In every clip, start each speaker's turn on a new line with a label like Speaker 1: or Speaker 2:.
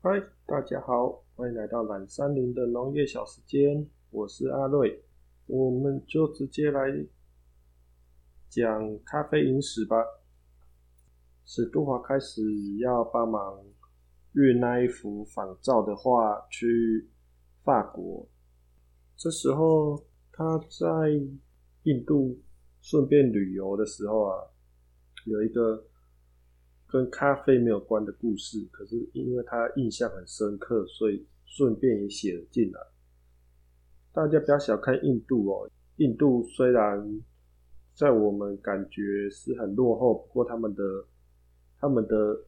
Speaker 1: 嗨，大家好，欢迎来到懒山林的农业小时间，我是阿瑞，我们就直接来讲咖啡饮史吧。史都华开始要帮忙运那一幅仿照的画去法国，这时候他在印度顺便旅游的时候啊，有一个。跟咖啡没有关的故事，可是因为他印象很深刻，所以顺便也写了进来。大家不要小看印度哦，印度虽然在我们感觉是很落后，不过他们的他们的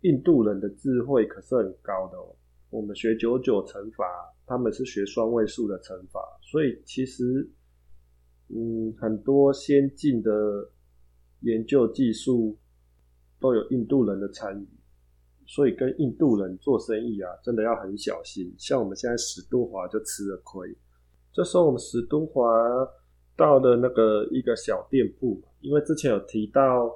Speaker 1: 印度人的智慧可是很高的哦。我们学九九乘法，他们是学双位数的乘法，所以其实嗯，很多先进的研究技术。都有印度人的参与，所以跟印度人做生意啊，真的要很小心。像我们现在史都华就吃了亏。这时候我们史都华到了那个一个小店铺，因为之前有提到，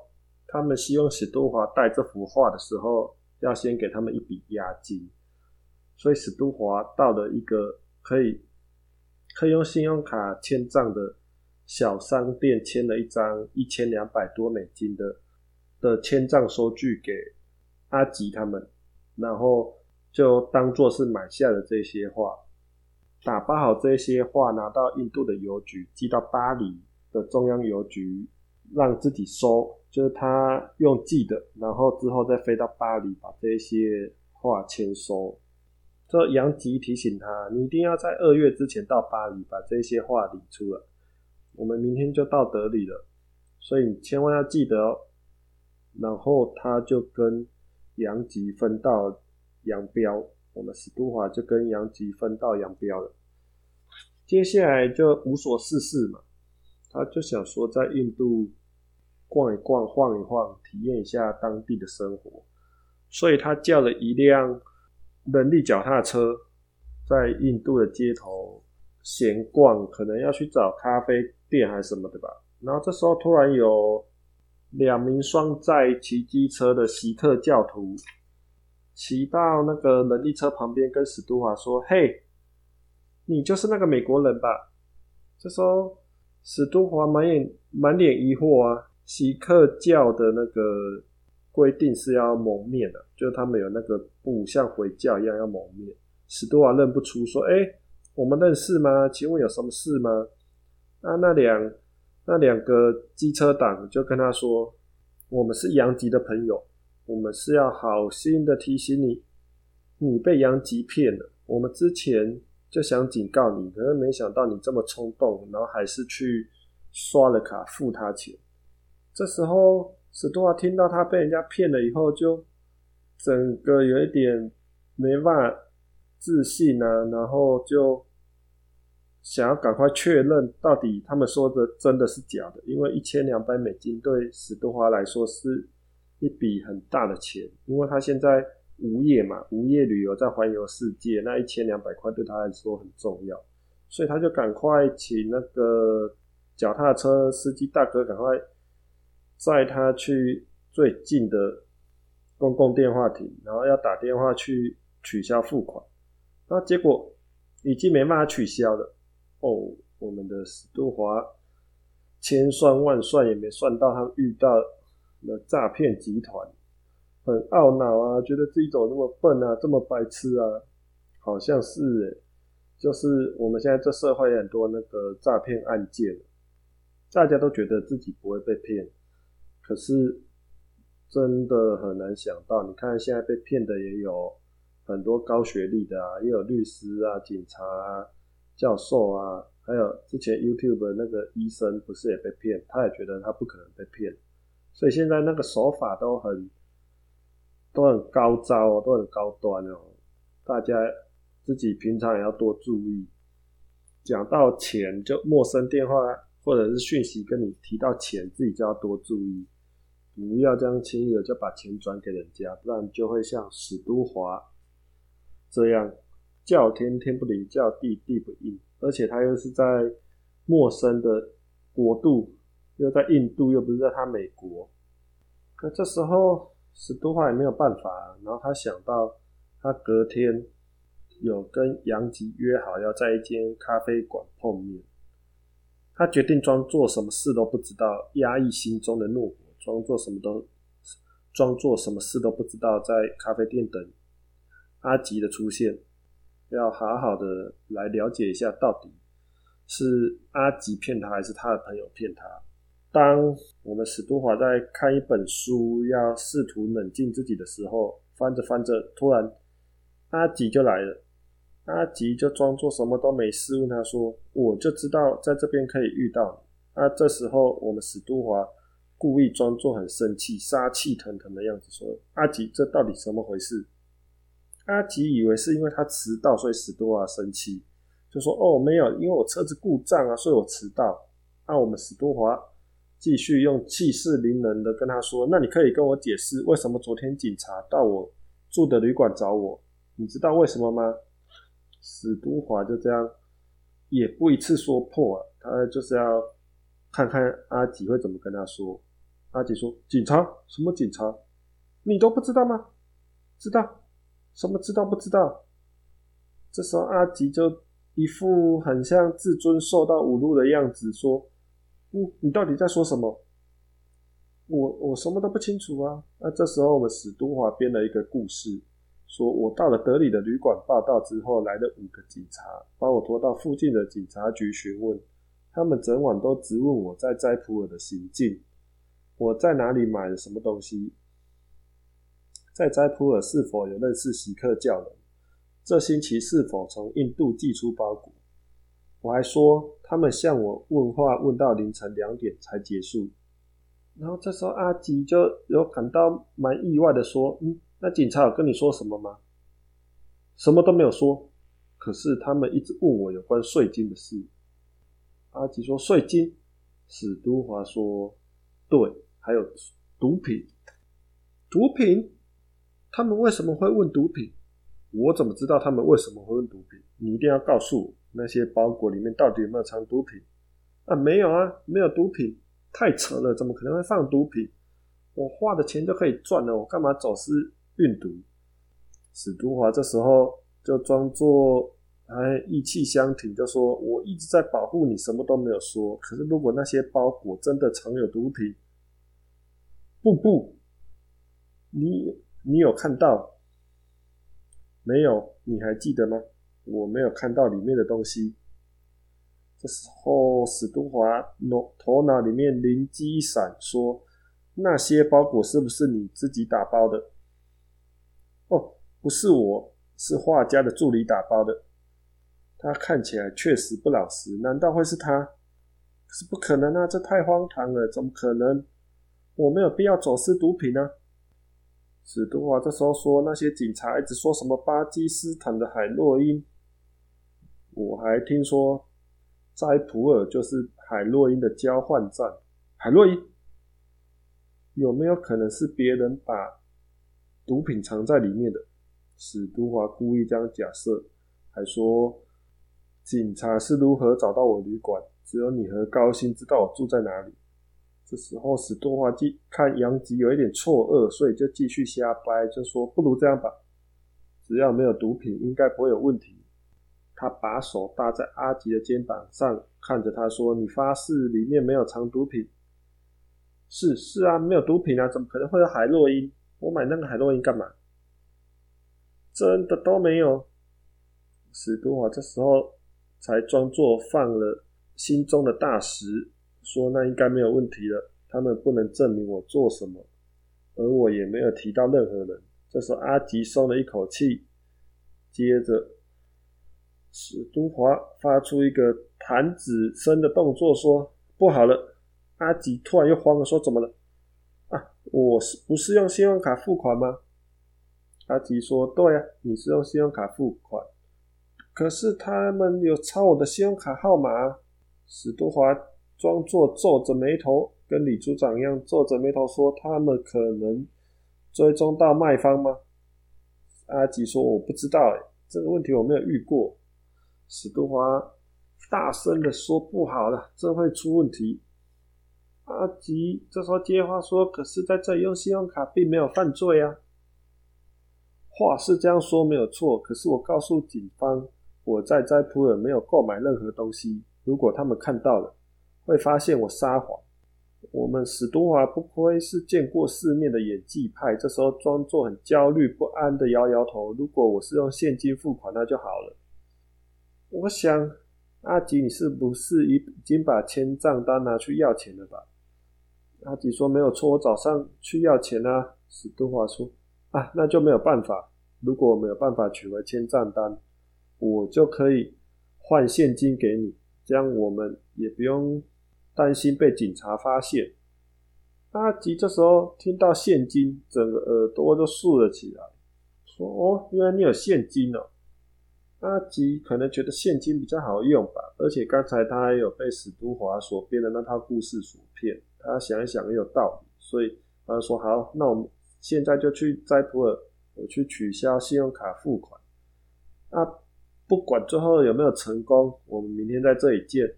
Speaker 1: 他们希望史都华带这幅画的时候，要先给他们一笔押金，所以史都华到了一个可以可以用信用卡签账的小商店，签了一张一千两百多美金的。的签账收据给阿吉他们，然后就当做是买下了这些画，打包好这些画，拿到印度的邮局，寄到巴黎的中央邮局，让自己收，就是他用寄的，然后之后再飞到巴黎把这些画签收。这杨吉提醒他，你一定要在二月之前到巴黎把这些画领出来。我们明天就到德里了，所以你千万要记得哦。然后他就跟杨吉分道扬镳，我们史都华就跟杨吉分道扬镳了。接下来就无所事事嘛，他就想说在印度逛一逛、晃一晃，体验一下当地的生活，所以他叫了一辆人力脚踏车，在印度的街头闲逛，可能要去找咖啡店还是什么的吧。然后这时候突然有。两名双载骑机车的锡克教徒骑到那个人力车旁边，跟史都华说：“嘿，你就是那个美国人吧？”这时候史都华满眼满脸疑惑啊。锡克教的那个规定是要蒙面的，就是他们有那个布像回教一样要蒙面。史都华认不出，说：“哎，我们认识吗？请问有什么事吗？”那，那两。那两个机车党就跟他说：“我们是杨吉的朋友，我们是要好心的提醒你，你被杨吉骗了。我们之前就想警告你，可是没想到你这么冲动，然后还是去刷了卡付他钱。这时候史多华听到他被人家骗了以后，就整个有一点没办法自信啊，然后就。”想要赶快确认到底他们说的真的是假的，因为一千两百美金对史都华来说是一笔很大的钱，因为他现在无业嘛，无业旅游在环游世界，那一千两百块对他来说很重要，所以他就赶快请那个脚踏车司机大哥赶快载他去最近的公共电话亭，然后要打电话去取消付款，那结果已经没办法取消了。哦，我们的史都华千算万算也没算到，他遇到了诈骗集团，很懊恼啊，觉得自己怎么那么笨啊，这么白痴啊，好像是诶，就是我们现在这社会很多那个诈骗案件，大家都觉得自己不会被骗，可是真的很难想到，你看现在被骗的也有很多高学历的啊，也有律师啊，警察啊。教授啊，还有之前 YouTube 的那个医生不是也被骗？他也觉得他不可能被骗，所以现在那个手法都很都很高招哦，都很高端哦。大家自己平常也要多注意。讲到钱，就陌生电话或者是讯息跟你提到钱，自己就要多注意，不要这样轻易的就把钱转给人家，不然就会像史都华这样。叫天天不灵，叫地地不应，而且他又是在陌生的国度，又在印度，又不是在他美国。可这时候史都华也没有办法，然后他想到他隔天有跟杨吉约好要在一间咖啡馆碰面。他决定装作什么事都不知道，压抑心中的怒火，装作什么都装作什么事都不知道，在咖啡店等阿吉的出现，要好好的来了解一下，到底是阿吉骗他，还是他的朋友骗他。当我们史都华在看一本书，要试图冷静自己的时候，翻着翻着，突然阿吉就来了。阿吉就装作什么都没事，问他说：“我就知道在这边可以遇到你。”那这时候，我们史都华故意装作很生气、杀气腾腾的样子说：“阿吉，这到底怎么回事？”阿吉以为是因为他迟到，所以史多华生气，就说：“哦，没有，因为我车子故障啊，所以我迟到。”那我们史多华继续用气势凌人的跟他说：“那你可以跟我解释，为什么昨天警察到我住的旅馆找我？你知道为什么吗？”史都华就这样，也不一次说破啊，他就是要看看阿吉会怎么跟他说。阿吉说：“警察？什么警察？你都不知道吗？知道？什么知道不知道？”这时候阿吉就一副很像自尊受到侮辱的样子，说：“嗯，你到底在说什么？我我什么都不清楚啊。”那这时候我们史都华编了一个故事。说我到了德里的旅馆报道之后，来了五个警察，把我拖到附近的警察局询问。他们整晚都质问我在斋普尔的行径，我在哪里买了什么东西，在斋普尔是否有认识席克教人，这星期是否从印度寄出包裹。我还说他们向我问话问到凌晨两点才结束。然后这时候阿吉就有感到蛮意外的说：“嗯。”那警察有跟你说什么吗？什么都没有说。可是他们一直问我有关税金的事。阿吉说税金。史都华说对，还有毒品。毒品？他们为什么会问毒品？我怎么知道他们为什么会问毒品？你一定要告诉我，那些包裹里面到底有没有藏毒品？啊，没有啊，没有毒品。太扯了，怎么可能会放毒品？我花的钱就可以赚了，我干嘛走私？运毒，史都华这时候就装作还意气相挺，就说：“我一直在保护你，什么都没有说。可是如果那些包裹真的藏有毒品，不不，你你有看到没有？你还记得吗？我没有看到里面的东西。”这时候史都华脑头脑里面灵机一闪，说：“那些包裹是不是你自己打包的？”哦，不是我，是画家的助理打包的。他看起来确实不老实，难道会是他？是不可能啊，这太荒唐了，怎么可能？我没有必要走私毒品啊。史都华这时候说，那些警察一直说什么巴基斯坦的海洛因，我还听说斋普尔就是海洛因的交换站。海洛因有没有可能是别人把？毒品藏在里面的，史都华故意这样假设，还说警察是如何找到我旅馆，只有你和高薪知道我住在哪里。这时候史都华继看杨吉有一点错愕，所以就继续瞎掰，就说不如这样吧，只要没有毒品，应该不会有问题。他把手搭在阿吉的肩膀上，看着他说：“你发誓里面没有藏毒品？”“是是啊，没有毒品啊，怎么可能会有海洛因？”我买那个海洛因干嘛？真的都没有。史都华这时候才装作放了心中的大石，说那应该没有问题了。他们不能证明我做什么，而我也没有提到任何人。这时候阿吉松了一口气，接着史都华发出一个弹指声的动作，说：“不好了！”阿吉突然又慌了，说：“怎么了？”啊我是不是用信用卡付款吗？阿吉说：“对呀，你是用信用卡付款。可是他们有抄我的信用卡号码。”史都华装作皱着眉头，跟李组长一样皱着眉头说：“他们可能追踪到卖方吗？”阿吉说：“我不知道，哎，这个问题我没有遇过。”史都华大声的说：“不好了，这会出问题。”阿吉这时候接话说：“可是在这里用信用卡并没有犯罪啊！”话是这样说没有错，可是我告诉警方，我在斋普尔没有购买任何东西。如果他们看到了，会发现我撒谎。我们史都华不愧是见过世面的演技派，这时候装作很焦虑不安的摇摇头。如果我是用现金付款，那就好了。我想，阿吉，你是不是已经把签账单拿去要钱了吧？阿吉说没有错，我早上去要钱啊。史都华说啊，那就没有办法。如果我没有办法取回签账单，我就可以换现金给你，这样我们也不用。担心被警察发现，阿吉这时候听到现金，整个耳朵都竖了起来，说：“哦，原来你有现金哦。”阿吉可能觉得现金比较好用吧，而且刚才他还有被史都华所编的那套故事所骗，他想一想也有道理，所以他说：“好，那我们现在就去斋普尔，我去取消信用卡付款。那不管最后有没有成功，我们明天在这里见。”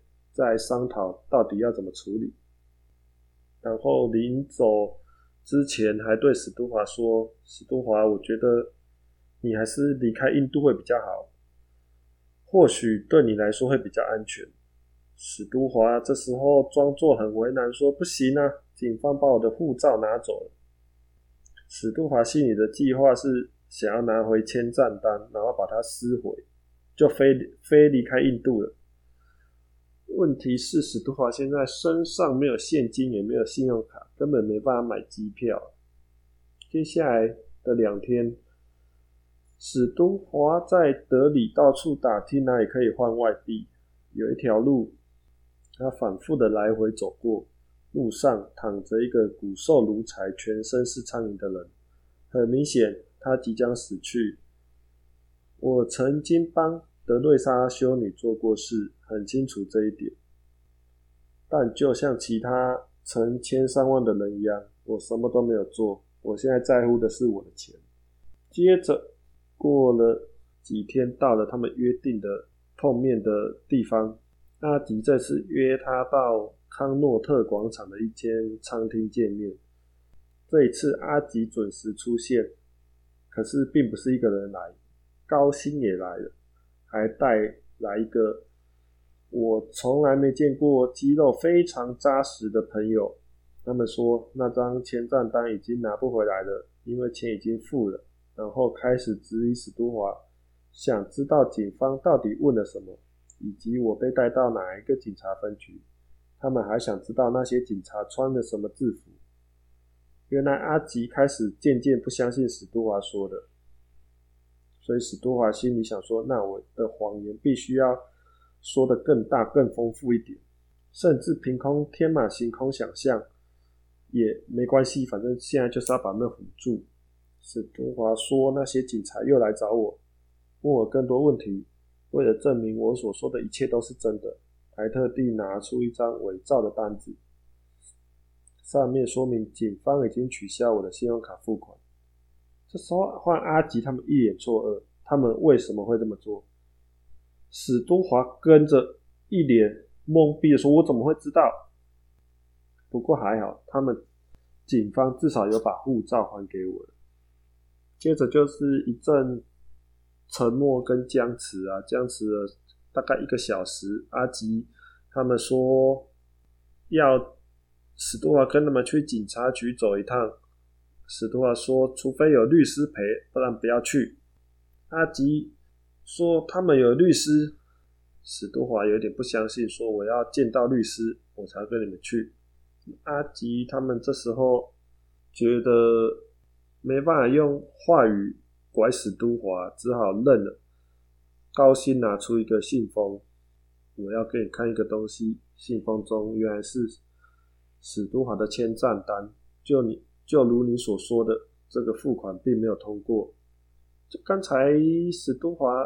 Speaker 1: 再商讨到底要怎么处理，然后临走之前还对史都华说：“史都华，我觉得你还是离开印度会比较好，或许对你来说会比较安全。”史都华这时候装作很为难，说：“不行啊，警方把我的护照拿走了。”史都华心里的计划是想要拿回签账单，然后把它撕毁，就飞飞离开印度了。问题是史都华现在身上没有现金，也没有信用卡，根本没办法买机票。接下来的两天，史都华在德里到处打听哪里可以换外币。有一条路，他反复的来回走过，路上躺着一个骨瘦如柴、全身是苍蝇的人，很明显他即将死去。我曾经帮。德瑞莎修女做过事，很清楚这一点。但就像其他成千上万的人一样，我什么都没有做。我现在在乎的是我的钱。接着过了几天，到了他们约定的碰面的地方，阿迪这次约他到康诺特广场的一间餐厅见面。这一次阿吉准时出现，可是并不是一个人来，高薪也来了。还带来一个我从来没见过肌肉非常扎实的朋友。他们说那张签账单已经拿不回来了，因为钱已经付了。然后开始质疑史都华，想知道警方到底问了什么，以及我被带到哪一个警察分局。他们还想知道那些警察穿的什么制服。原来阿吉开始渐渐不相信史都华说的。所以史多华心里想说：“那我的谎言必须要说的更大、更丰富一点，甚至凭空天马行空想象也没关系，反正现在就是要把那唬住。”史多华说：“那些警察又来找我，问我更多问题，为了证明我所说的一切都是真的，还特地拿出一张伪造的单子，上面说明警方已经取消我的信用卡付款。”这时候换阿吉他们一脸错愕，他们为什么会这么做？史都华跟着一脸懵逼的说：“我怎么会知道？”不过还好，他们警方至少有把护照还给我了。接着就是一阵沉默跟僵持啊，僵持了大概一个小时。阿吉他们说要史都华跟他们去警察局走一趟。史都华说：“除非有律师陪，不然不要去。”阿吉说：“他们有律师。”史都华有点不相信，说：“我要见到律师，我才跟你们去。”阿吉他们这时候觉得没办法用话语拐史都华，只好认了。高薪拿出一个信封：“我要给你看一个东西。”信封中原来是史都华的签账单，就你。就如你所说的，这个付款并没有通过。就刚才史都华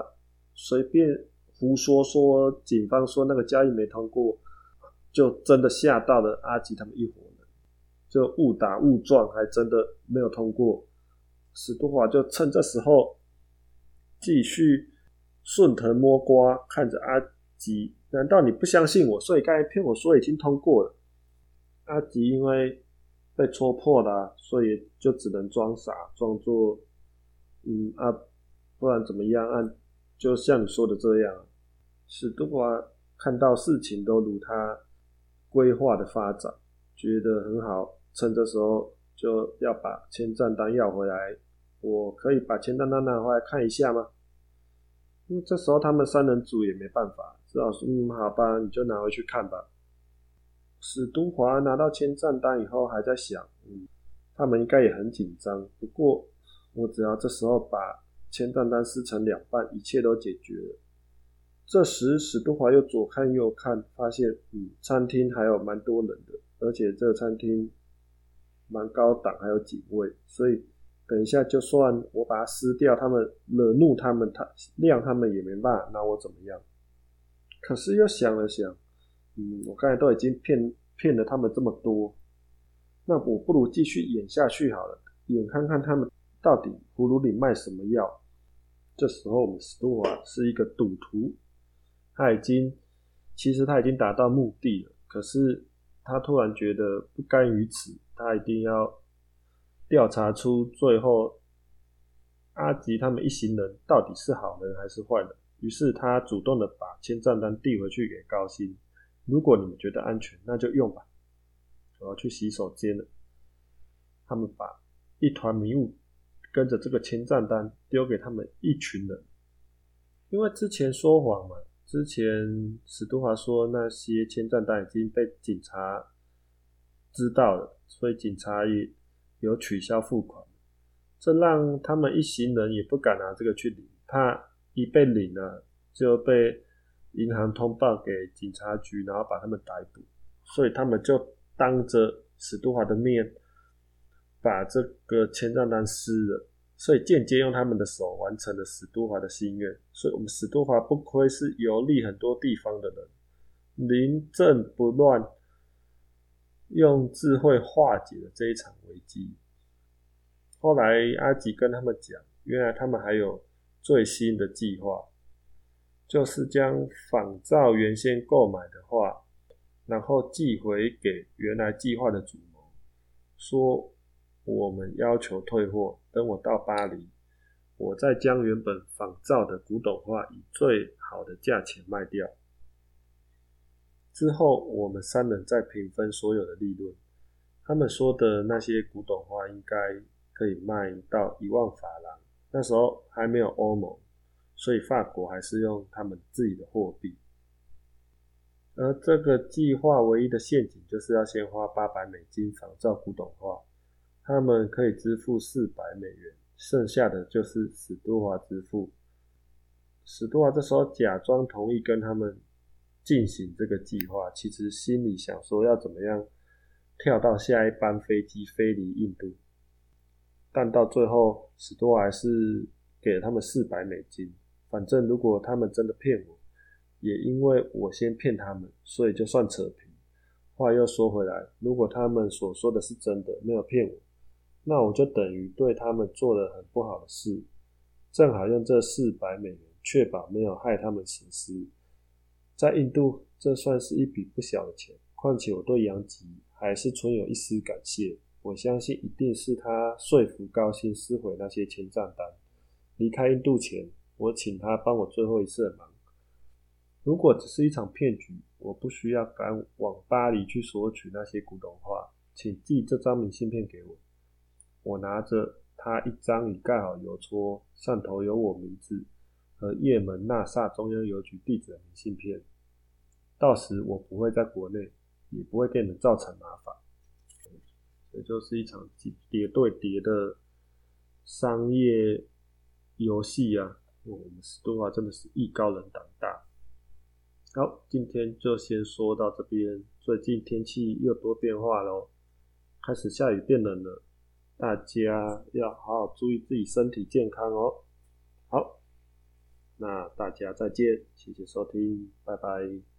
Speaker 1: 随便胡说说，警方说那个交易没通过，就真的吓到了阿吉他们一伙人，就误打误撞，还真的没有通过。史都华就趁这时候继续顺藤摸瓜，看着阿吉。难道你不相信我？所以刚才骗我说已经通过了。阿吉因为。被戳破了，所以就只能装傻，装作嗯啊，不然怎么样？啊就像你说的这样，史都华看到事情都如他规划的发展，觉得很好，趁这时候就要把签账单要回来。我可以把签账单拿回来看一下吗？因为这时候他们三人组也没办法，只好说嗯，好吧，你就拿回去看吧。史都华拿到签账单以后，还在想，嗯，他们应该也很紧张。不过，我只要这时候把签账单撕成两半，一切都解决了。这时，史都华又左看右看，发现，嗯，餐厅还有蛮多人的，而且这个餐厅蛮高档，还有警卫，所以等一下就算我把它撕掉，他们惹怒他们，他谅他们也没办法拿我怎么样。可是又想了想。嗯，我刚才都已经骗骗了他们这么多，那我不如继续演下去好了，演看看他们到底葫芦里卖什么药。这时候我们史都华是一个赌徒，他已经其实他已经达到目的了，可是他突然觉得不甘于此，他一定要调查出最后阿吉他们一行人到底是好人还是坏人。于是他主动的把签账单递回去给高鑫。如果你们觉得安全，那就用吧。我要去洗手间了。他们把一团迷雾跟着这个签账单丢给他们一群人，因为之前说谎嘛。之前史都华说那些签账单已经被警察知道了，所以警察也有取消付款。这让他们一行人也不敢拿这个去领，怕一被领了就被。银行通报给警察局，然后把他们逮捕，所以他们就当着史都华的面把这个签账单撕了，所以间接用他们的手完成了史都华的心愿。所以，我们史都华不愧是游历很多地方的人，临阵不乱，用智慧化解了这一场危机。后来阿吉跟他们讲，原来他们还有最新的计划。就是将仿照原先购买的画，然后寄回给原来计划的主谋，说我们要求退货，等我到巴黎，我再将原本仿照的古董画以最好的价钱卖掉。之后我们三人再平分所有的利润。他们说的那些古董画应该可以卖到一万法郎，那时候还没有欧盟。所以法国还是用他们自己的货币，而这个计划唯一的陷阱就是要先花八百美金仿造古董画，他们可以支付四百美元，剩下的就是史都华支付。史都华这时候假装同意跟他们进行这个计划，其实心里想说要怎么样跳到下一班飞机飞离印度，但到最后史都华还是给了他们四百美金。反正如果他们真的骗我，也因为我先骗他们，所以就算扯平。话又说回来，如果他们所说的是真的，没有骗我，那我就等于对他们做了很不好的事。正好用这四百美元确保没有害他们损失。在印度，这算是一笔不小的钱。况且我对杨吉还是存有一丝感谢。我相信一定是他说服高薪撕毁那些签账单。离开印度前。我请他帮我最后一次的忙。如果只是一场骗局，我不需要赶往巴黎去索取那些古董画。请寄这张明信片给我。我拿着他一张已盖好邮戳，上头有我名字和叶门纳萨中央邮局地址的明信片。到时我不会在国内，也不会给你们造成麻烦。这就是一场叠对叠的商业游戏啊！我们石东华真的是艺高人胆大。好，今天就先说到这边。最近天气又多变化喽，开始下雨变冷了，大家要好好注意自己身体健康哦。好，那大家再见，谢谢收听，拜拜。